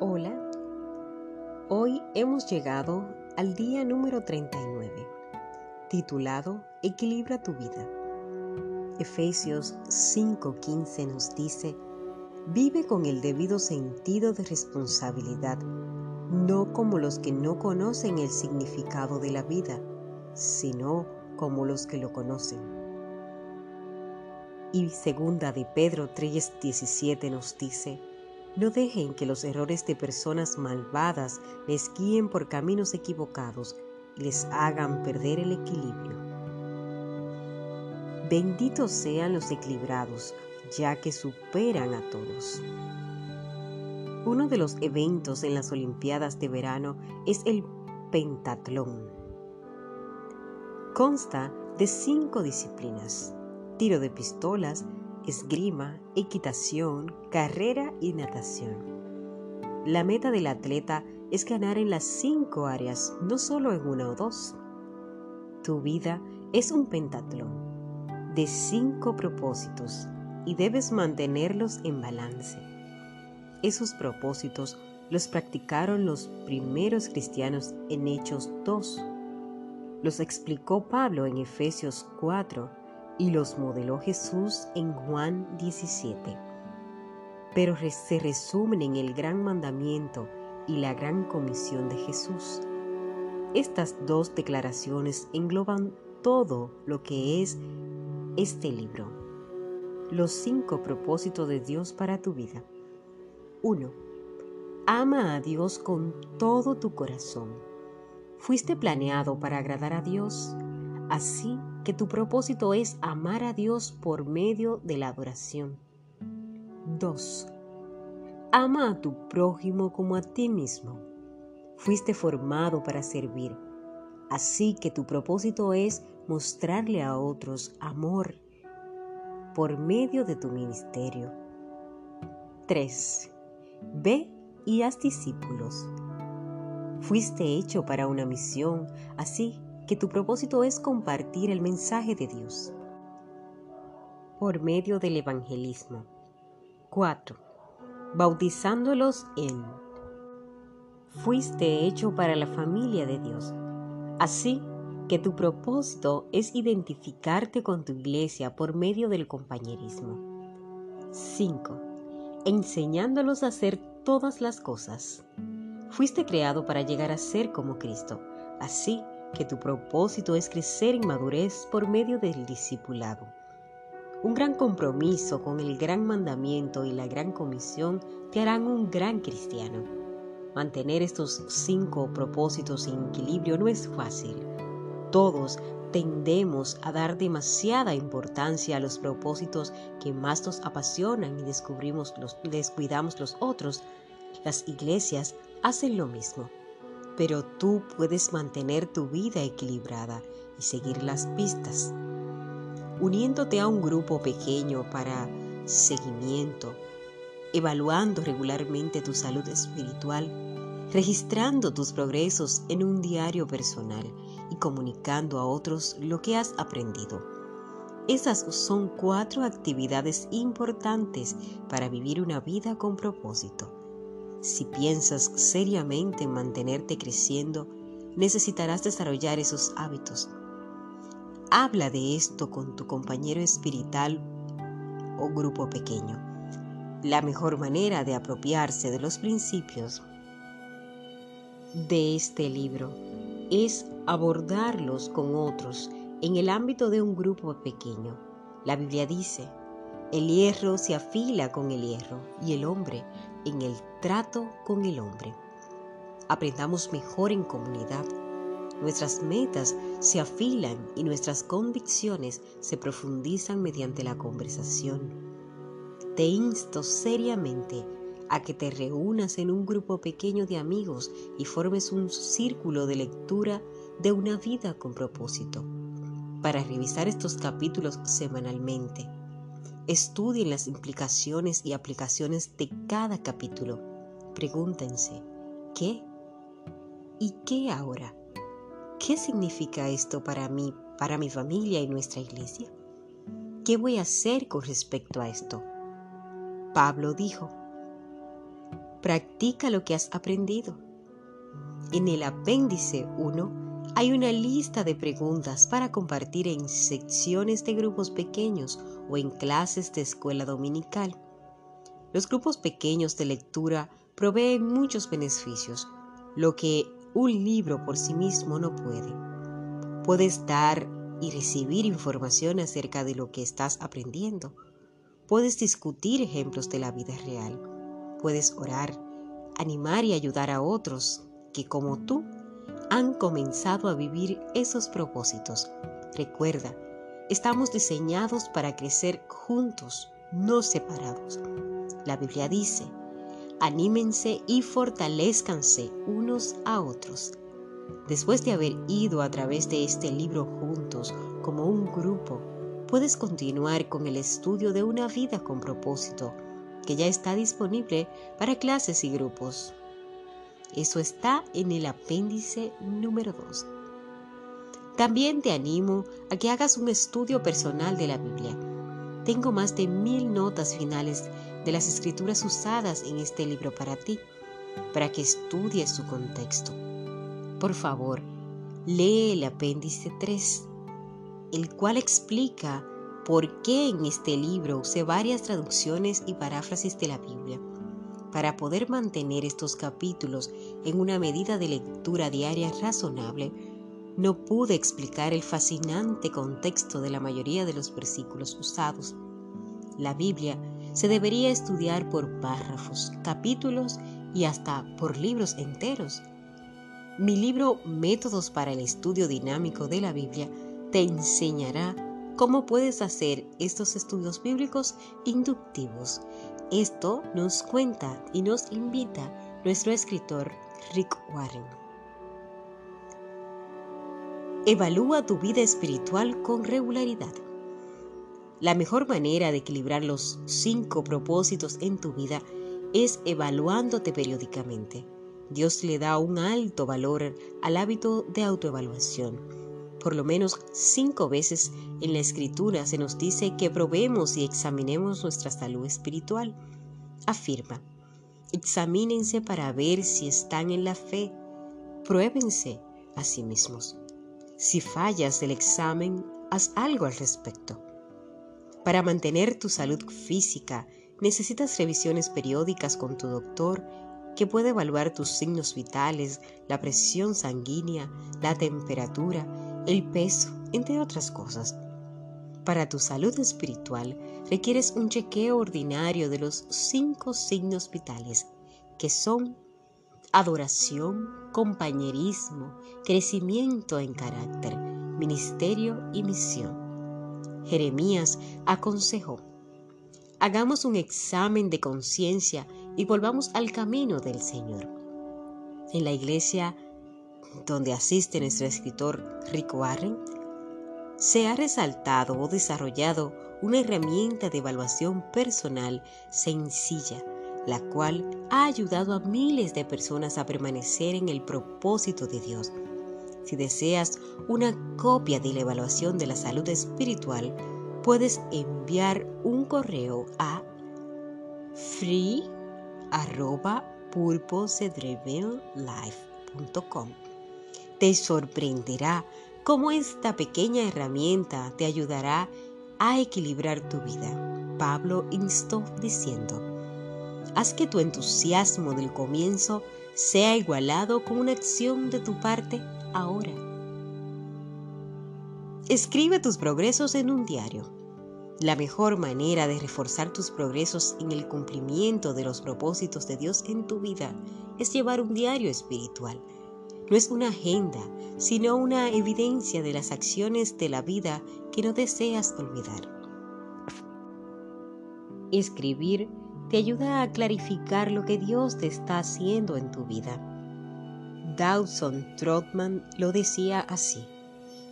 Hola, hoy hemos llegado al día número 39, titulado Equilibra tu vida. Efesios 5:15 nos dice, vive con el debido sentido de responsabilidad, no como los que no conocen el significado de la vida, sino como los que lo conocen. Y segunda de Pedro 3:17 nos dice, no dejen que los errores de personas malvadas les guíen por caminos equivocados y les hagan perder el equilibrio. Benditos sean los equilibrados, ya que superan a todos. Uno de los eventos en las Olimpiadas de verano es el pentatlón. Consta de cinco disciplinas, tiro de pistolas, esgrima, equitación, carrera y natación. La meta del atleta es ganar en las cinco áreas, no solo en una o dos. Tu vida es un pentatlón de cinco propósitos y debes mantenerlos en balance. Esos propósitos los practicaron los primeros cristianos en Hechos 2. Los explicó Pablo en Efesios 4 y los modeló Jesús en Juan 17. Pero se resumen en el gran mandamiento y la gran comisión de Jesús. Estas dos declaraciones engloban todo lo que es este libro. Los cinco propósitos de Dios para tu vida. 1. Ama a Dios con todo tu corazón. Fuiste planeado para agradar a Dios Así que tu propósito es amar a Dios por medio de la adoración. 2. Ama a tu prójimo como a ti mismo. Fuiste formado para servir. Así que tu propósito es mostrarle a otros amor por medio de tu ministerio. 3. Ve y haz discípulos. Fuiste hecho para una misión, así que tu propósito es compartir el mensaje de Dios por medio del evangelismo. 4. Bautizándolos en. Fuiste hecho para la familia de Dios. Así que tu propósito es identificarte con tu iglesia por medio del compañerismo. 5. Enseñándolos a hacer todas las cosas. Fuiste creado para llegar a ser como Cristo. Así que tu propósito es crecer en madurez por medio del discipulado. Un gran compromiso con el gran mandamiento y la gran comisión te harán un gran cristiano. Mantener estos cinco propósitos en equilibrio no es fácil. Todos tendemos a dar demasiada importancia a los propósitos que más nos apasionan y descuidamos los otros. Las iglesias hacen lo mismo pero tú puedes mantener tu vida equilibrada y seguir las pistas. Uniéndote a un grupo pequeño para seguimiento, evaluando regularmente tu salud espiritual, registrando tus progresos en un diario personal y comunicando a otros lo que has aprendido. Esas son cuatro actividades importantes para vivir una vida con propósito. Si piensas seriamente en mantenerte creciendo, necesitarás desarrollar esos hábitos. Habla de esto con tu compañero espiritual o grupo pequeño. La mejor manera de apropiarse de los principios de este libro es abordarlos con otros en el ámbito de un grupo pequeño. La Biblia dice, el hierro se afila con el hierro y el hombre en el trato con el hombre. Aprendamos mejor en comunidad. Nuestras metas se afilan y nuestras convicciones se profundizan mediante la conversación. Te insto seriamente a que te reúnas en un grupo pequeño de amigos y formes un círculo de lectura de una vida con propósito, para revisar estos capítulos semanalmente Estudien las implicaciones y aplicaciones de cada capítulo. Pregúntense, ¿qué? ¿Y qué ahora? ¿Qué significa esto para mí, para mi familia y nuestra iglesia? ¿Qué voy a hacer con respecto a esto? Pablo dijo, Practica lo que has aprendido. En el apéndice 1 hay una lista de preguntas para compartir en secciones de grupos pequeños o en clases de escuela dominical. Los grupos pequeños de lectura proveen muchos beneficios, lo que un libro por sí mismo no puede. Puedes dar y recibir información acerca de lo que estás aprendiendo. Puedes discutir ejemplos de la vida real. Puedes orar, animar y ayudar a otros que como tú han comenzado a vivir esos propósitos. Recuerda, estamos diseñados para crecer juntos, no separados. La Biblia dice, anímense y fortalezcanse unos a otros. Después de haber ido a través de este libro juntos como un grupo, puedes continuar con el estudio de una vida con propósito, que ya está disponible para clases y grupos. Eso está en el apéndice número 2. También te animo a que hagas un estudio personal de la Biblia. Tengo más de mil notas finales de las escrituras usadas en este libro para ti, para que estudies su contexto. Por favor, lee el apéndice 3, el cual explica por qué en este libro usé varias traducciones y paráfrasis de la Biblia para poder mantener estos capítulos en una medida de lectura diaria razonable, no pude explicar el fascinante contexto de la mayoría de los versículos usados. La Biblia se debería estudiar por párrafos, capítulos y hasta por libros enteros. Mi libro Métodos para el Estudio Dinámico de la Biblia te enseñará cómo puedes hacer estos estudios bíblicos inductivos esto nos cuenta y nos invita nuestro escritor Rick Warren. Evalúa tu vida espiritual con regularidad. La mejor manera de equilibrar los cinco propósitos en tu vida es evaluándote periódicamente. Dios le da un alto valor al hábito de autoevaluación por lo menos cinco veces en la escritura se nos dice que probemos y examinemos nuestra salud espiritual. Afirma, examínense para ver si están en la fe, pruébense a sí mismos. Si fallas del examen, haz algo al respecto. Para mantener tu salud física, necesitas revisiones periódicas con tu doctor que puede evaluar tus signos vitales, la presión sanguínea, la temperatura el peso, entre otras cosas. Para tu salud espiritual requieres un chequeo ordinario de los cinco signos vitales, que son adoración, compañerismo, crecimiento en carácter, ministerio y misión. Jeremías aconsejó, hagamos un examen de conciencia y volvamos al camino del Señor. En la iglesia donde asiste nuestro escritor Rick Warren, se ha resaltado o desarrollado una herramienta de evaluación personal sencilla, la cual ha ayudado a miles de personas a permanecer en el propósito de Dios. Si deseas una copia de la evaluación de la salud espiritual, puedes enviar un correo a free.purposedrevellife.com te sorprenderá cómo esta pequeña herramienta te ayudará a equilibrar tu vida. Pablo instó diciendo, haz que tu entusiasmo del comienzo sea igualado con una acción de tu parte ahora. Escribe tus progresos en un diario. La mejor manera de reforzar tus progresos en el cumplimiento de los propósitos de Dios en tu vida es llevar un diario espiritual no es una agenda, sino una evidencia de las acciones de la vida que no deseas olvidar. Escribir te ayuda a clarificar lo que Dios te está haciendo en tu vida. Dawson Trotman lo decía así.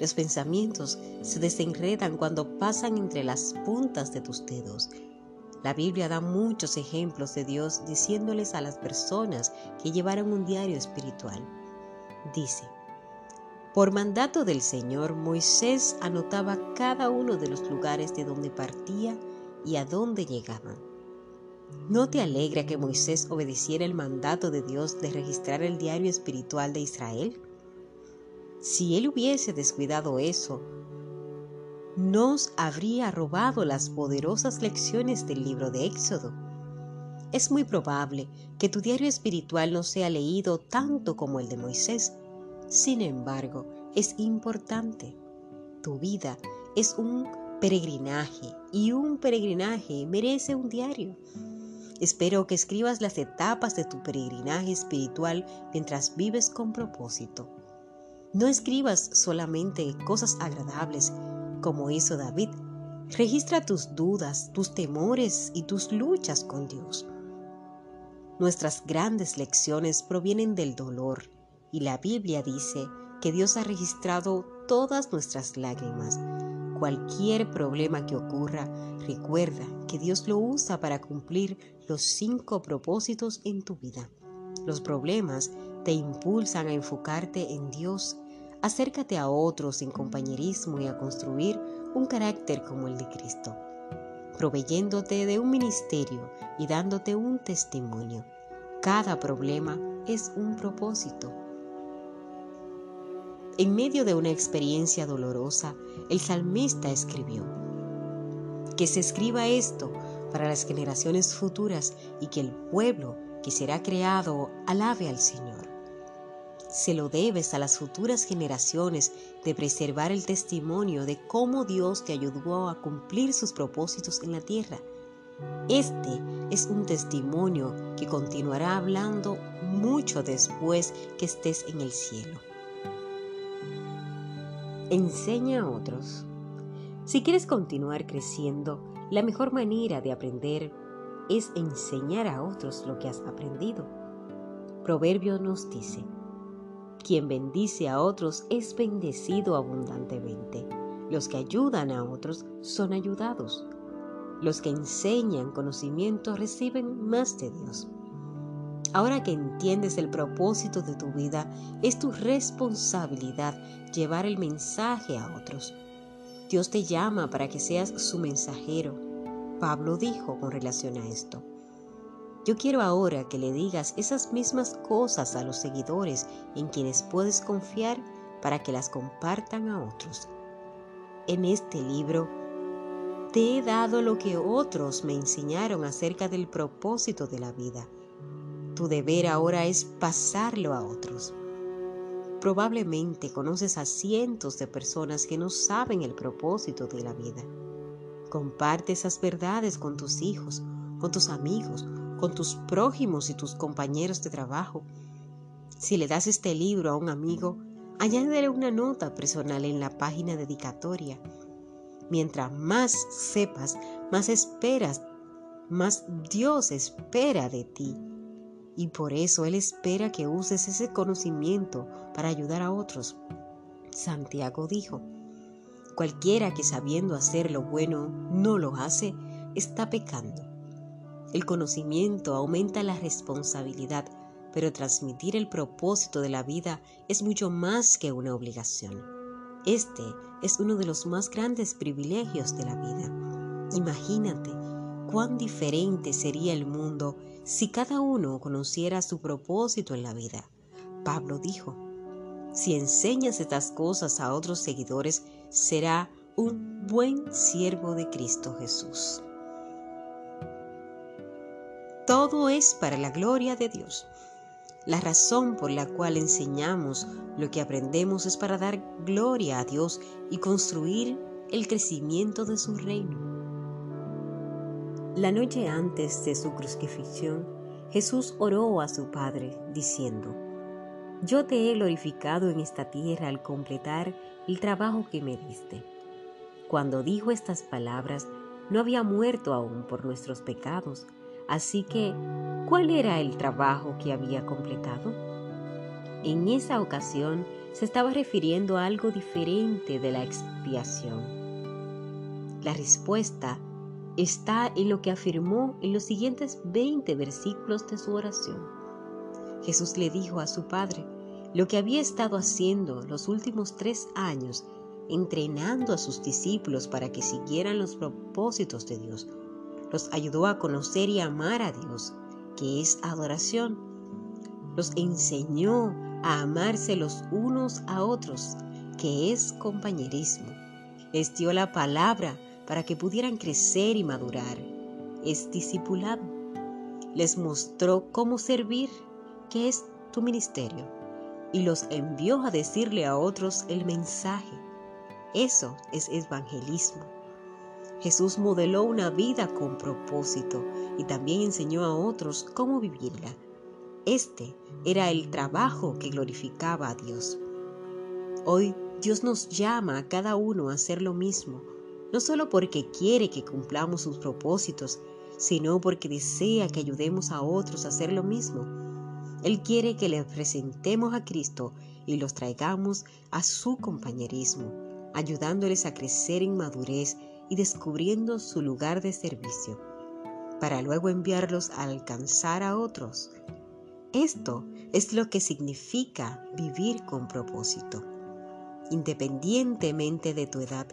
Los pensamientos se desenredan cuando pasan entre las puntas de tus dedos. La Biblia da muchos ejemplos de Dios diciéndoles a las personas que llevaron un diario espiritual dice, por mandato del Señor, Moisés anotaba cada uno de los lugares de donde partía y a dónde llegaban. ¿No te alegra que Moisés obedeciera el mandato de Dios de registrar el diario espiritual de Israel? Si él hubiese descuidado eso, nos habría robado las poderosas lecciones del libro de Éxodo. Es muy probable que tu diario espiritual no sea leído tanto como el de Moisés. Sin embargo, es importante. Tu vida es un peregrinaje y un peregrinaje merece un diario. Espero que escribas las etapas de tu peregrinaje espiritual mientras vives con propósito. No escribas solamente cosas agradables como hizo David. Registra tus dudas, tus temores y tus luchas con Dios. Nuestras grandes lecciones provienen del dolor y la Biblia dice que Dios ha registrado todas nuestras lágrimas. Cualquier problema que ocurra, recuerda que Dios lo usa para cumplir los cinco propósitos en tu vida. Los problemas te impulsan a enfocarte en Dios. Acércate a otros en compañerismo y a construir un carácter como el de Cristo proveyéndote de un ministerio y dándote un testimonio. Cada problema es un propósito. En medio de una experiencia dolorosa, el salmista escribió, que se escriba esto para las generaciones futuras y que el pueblo que será creado alabe al Señor. Se lo debes a las futuras generaciones de preservar el testimonio de cómo Dios te ayudó a cumplir sus propósitos en la tierra. Este es un testimonio que continuará hablando mucho después que estés en el cielo. Enseña a otros. Si quieres continuar creciendo, la mejor manera de aprender es enseñar a otros lo que has aprendido. Proverbio nos dice, quien bendice a otros es bendecido abundantemente. Los que ayudan a otros son ayudados. Los que enseñan conocimiento reciben más de Dios. Ahora que entiendes el propósito de tu vida, es tu responsabilidad llevar el mensaje a otros. Dios te llama para que seas su mensajero. Pablo dijo con relación a esto. Yo quiero ahora que le digas esas mismas cosas a los seguidores en quienes puedes confiar para que las compartan a otros. En este libro te he dado lo que otros me enseñaron acerca del propósito de la vida tu deber ahora es pasarlo a otros. Probablemente conoces a cientos de personas que no saben el propósito de la vida. Comparte esas verdades con tus hijos, con tus amigos, con tus prójimos y tus compañeros de trabajo. Si le das este libro a un amigo, añádele una nota personal en la página dedicatoria. Mientras más sepas, más esperas, más Dios espera de ti y por eso Él espera que uses ese conocimiento para ayudar a otros. Santiago dijo, cualquiera que sabiendo hacer lo bueno no lo hace, está pecando. El conocimiento aumenta la responsabilidad, pero transmitir el propósito de la vida es mucho más que una obligación. Este es uno de los más grandes privilegios de la vida. Imagínate cuán diferente sería el mundo si cada uno conociera su propósito en la vida. Pablo dijo, si enseñas estas cosas a otros seguidores, será un buen siervo de Cristo Jesús. Todo es para la gloria de Dios. La razón por la cual enseñamos lo que aprendemos es para dar gloria a Dios y construir el crecimiento de su reino. La noche antes de su crucifixión, Jesús oró a su Padre, diciendo, Yo te he glorificado en esta tierra al completar el trabajo que me diste. Cuando dijo estas palabras, no había muerto aún por nuestros pecados, así que, ¿cuál era el trabajo que había completado? En esa ocasión se estaba refiriendo a algo diferente de la expiación. La respuesta está en lo que afirmó en los siguientes 20 versículos de su oración. Jesús le dijo a su Padre lo que había estado haciendo los últimos tres años, entrenando a sus discípulos para que siguieran los propósitos de Dios. Los ayudó a conocer y amar a Dios, que es adoración. Los enseñó a amarse los unos a otros, que es compañerismo. Les dio la palabra para que pudieran crecer y madurar. Es discipulado. Les mostró cómo servir, que es tu ministerio, y los envió a decirle a otros el mensaje. Eso es evangelismo. Jesús modeló una vida con propósito y también enseñó a otros cómo vivirla. Este era el trabajo que glorificaba a Dios. Hoy Dios nos llama a cada uno a hacer lo mismo, no solo porque quiere que cumplamos sus propósitos, sino porque desea que ayudemos a otros a hacer lo mismo. Él quiere que les presentemos a Cristo y los traigamos a su compañerismo, ayudándoles a crecer en madurez y descubriendo su lugar de servicio, para luego enviarlos a alcanzar a otros. Esto es lo que significa vivir con propósito. Independientemente de tu edad,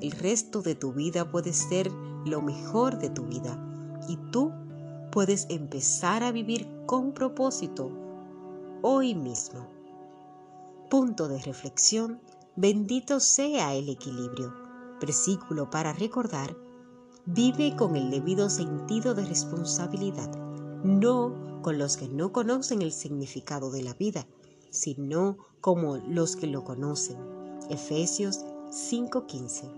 el resto de tu vida puede ser lo mejor de tu vida y tú puedes empezar a vivir con propósito hoy mismo. Punto de reflexión, bendito sea el equilibrio. Versículo para recordar, vive con el debido sentido de responsabilidad, no con los que no conocen el significado de la vida, sino como los que lo conocen. Efesios 5:15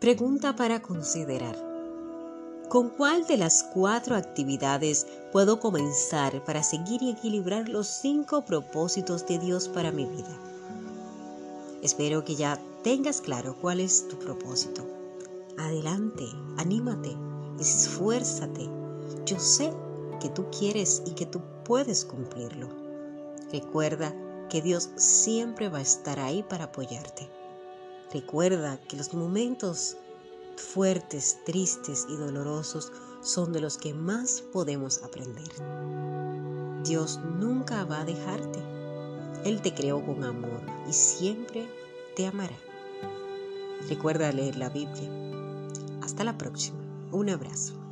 Pregunta para considerar. ¿Con cuál de las cuatro actividades puedo comenzar para seguir y equilibrar los cinco propósitos de Dios para mi vida? Espero que ya tengas claro cuál es tu propósito. Adelante, anímate, esfuérzate. Yo sé que tú quieres y que tú puedes cumplirlo. Recuerda que Dios siempre va a estar ahí para apoyarte. Recuerda que los momentos fuertes, tristes y dolorosos son de los que más podemos aprender. Dios nunca va a dejarte. Él te creó con amor y siempre te amará. Recuerda leer la Biblia. Hasta la próxima. Un abrazo.